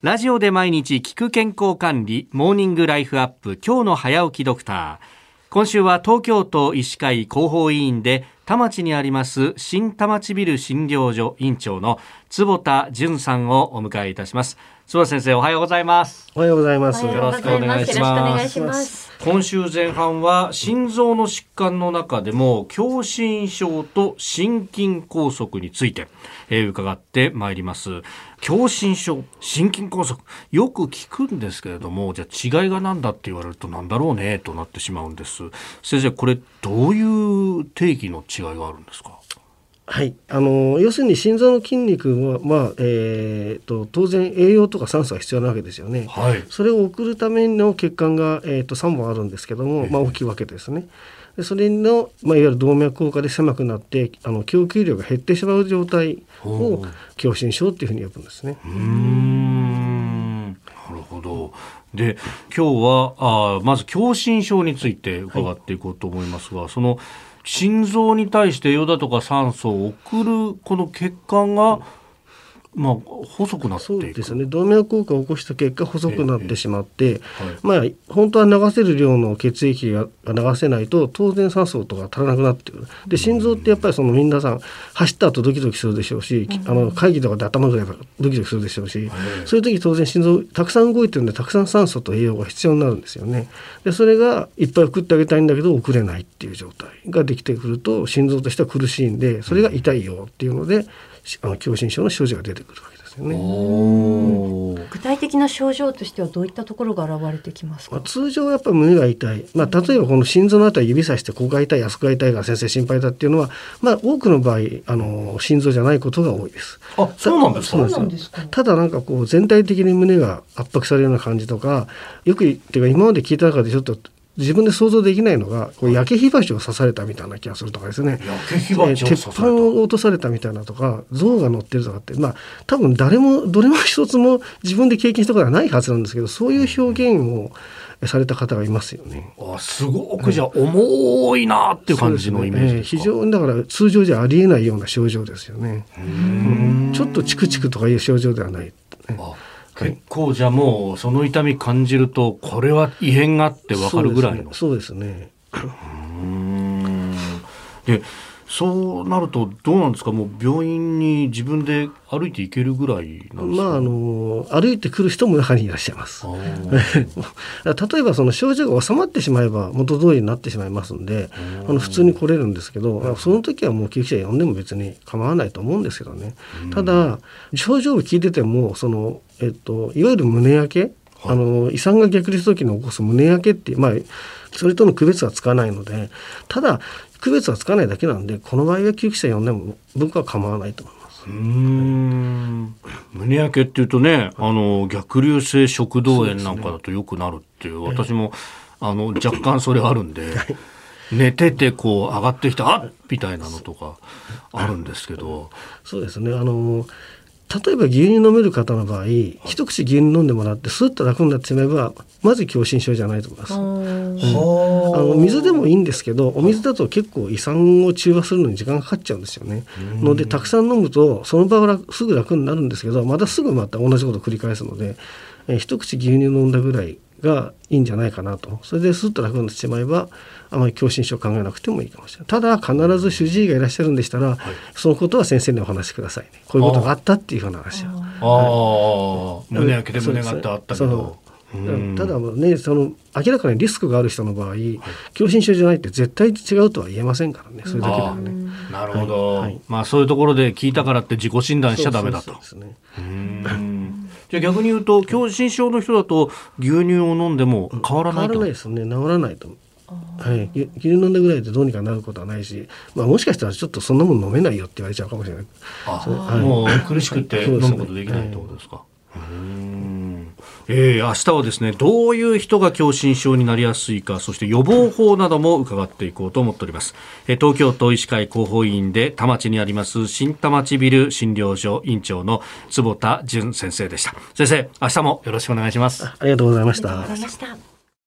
ラジオで毎日聞く健康管理モーニングライフアップ今日の早起きドクター。今週は東京都医師会広報委員で田町にあります新田町ビル診療所院長の坪田淳さんをお迎えいたします。坪田先生おはようございます。おはようございます。よろしくお願いします。よろしくお願いします。今週前半は心臓の疾患の中でも狭心症と心筋梗塞について、えー伺ってまいります。狭心症心筋梗塞よく聞くんですけれどもじゃあ違いが何だって言われるとなんだろうねとなってしまうんです。先生これどういう定義の違いがあるんですか？はい、あの要するに心臓の筋肉は、まあえー、と当然栄養とか酸素が必要なわけですよね。はいそれを送るための血管が、えー、と3本あるんですけども、まあ、大きいわけですね。でそれの、まあ、いわゆる動脈硬化で狭くなってあの供給量が減ってしまう状態を狭心症っていうふうに呼ぶんですね。うーんなるほど。で今日はあーまず狭心症について伺っていこうと思いますが、その心臓に対して栄養だとか酸素を送るこの血管が、まあ、細くなってですね。動脈硬化を起こした結果細くなってしまって、はいまあ本当は流せる量の血液が流せないと当然酸素とか足らなくなってくる。で心臓ってやっぱりその皆さん走った後ドキドキするでしょうし、あの会議とかで頭がドキドキするでしょうし、そういう時当然心臓たくさん動いてるんでたくさん酸素と栄養が必要になるんですよね。でそれがいっぱい送ってあげたいんだけど送れないっていう状態ができてくると心臓としては苦しいんでそれが痛いよっていうのでしあの狭心症の症状が出てくるわけですよね。具体的な症状としてはどういったところが現れてきますまあ、か。通常はやっぱり胸が痛い、まあ、例えばこの心臓のあたり指さしてここが痛いあそこが痛いが先生心配だっていうのは、まあ、多くの場合あの心臓じゃないことが多いです。あそうなんですか？そうそうなんですかただなんかこう全体的に胸が圧迫されるような感じとかよくっていうか今まで聞いた中でちょっと自分で想像できないのがこう焼け火鉢を刺されたみたいな気がするとかですね。鉄板を落とされたみたいなとか象が乗ってるとかってまあ多分誰もどれも一つも自分で経験したことはないはずなんですけどそういう表現をされた方がいますよね。あすごくじゃあ重いなっていう感じのイメージねえー非常にだから通常じゃありえないような症状ですよね。うんちょっとチクチクとかいう症状ではない。あ結構じゃあもうその痛み感じるとこれは異変があってわかるぐらいの。そうですね。うでそうなるとどうなんですか？もう病院に自分で歩いて行けるぐらいなんですか、まああの歩いてくる人も中にいらっしゃいます。例えばその症状が収まってしまえば元通りになってしまいますんであの普通に来れるんですけどその時はもう救急車呼んでも別に構わないと思うんですけどね。ただ症状を聞いててもその、えっと、いわゆる胸焼け？あの胃酸が逆流した時に起こす胸焼けっていうまあそれとの区別はつかないのでただ区別はつかないだけなんでこの場合は救急車呼んでも僕は構わないと思います。うーん。胸焼けっていうとねあの逆流性食道炎なんかだとよくなるっていう私もあの若干それあるんで寝ててこう上がってきてあっみたいなのとかあるんですけど。そうですね。あの例えば牛乳飲める方の場合一口牛乳飲んでもらってスッと楽になってしまえばまず狭心症じゃないと思います。あの水でもいいんですけどお水だと結構胃酸を中和するのに時間がかかっちゃうんですよね。のでたくさん飲むとその場は楽すぐ楽になるんですけどまたすぐまた同じことを繰り返すので、えー一口牛乳飲んだぐらいがいいんじゃないかなと。それでスッと楽になってしまえばあまり狭心症を考えなくてもいいかもしれない。ただ必ず主治医がいらっしゃるんでしたら、そのことは先生にお話しくださいねこういうことがあったっていうふうな話は。ああ胸焼けで胸がってあったけど。ただねその明らかにリスクがある人の場合狭心症じゃないって絶対違うとは言えませんからねそれだけではね。なるほど、はい。はい。まあそういうところで聞いたからって自己診断しちゃダメだとじゃあ逆に言うと狭心症の人だと牛乳を飲んでも変わらないと、変わらないですね。治らないと。はい、牛牛乳飲んだぐらいでどうにかなることはないし、まあ、もしかしたらちょっとそんなもん飲めないよって言われちゃうかもしれない。あはい。もう苦しくて飲むことできないってことですか、うーんえー、明日はですねどういう人が狭心症になりやすいかそして予防法なども伺っていこうと思っております、えー東京都医師会広報委員で田町にあります新田町ビル診療所院長の坪田淳先生でした。先生明日もよろしくお願いします。ありがとうございました。ありがとうございました。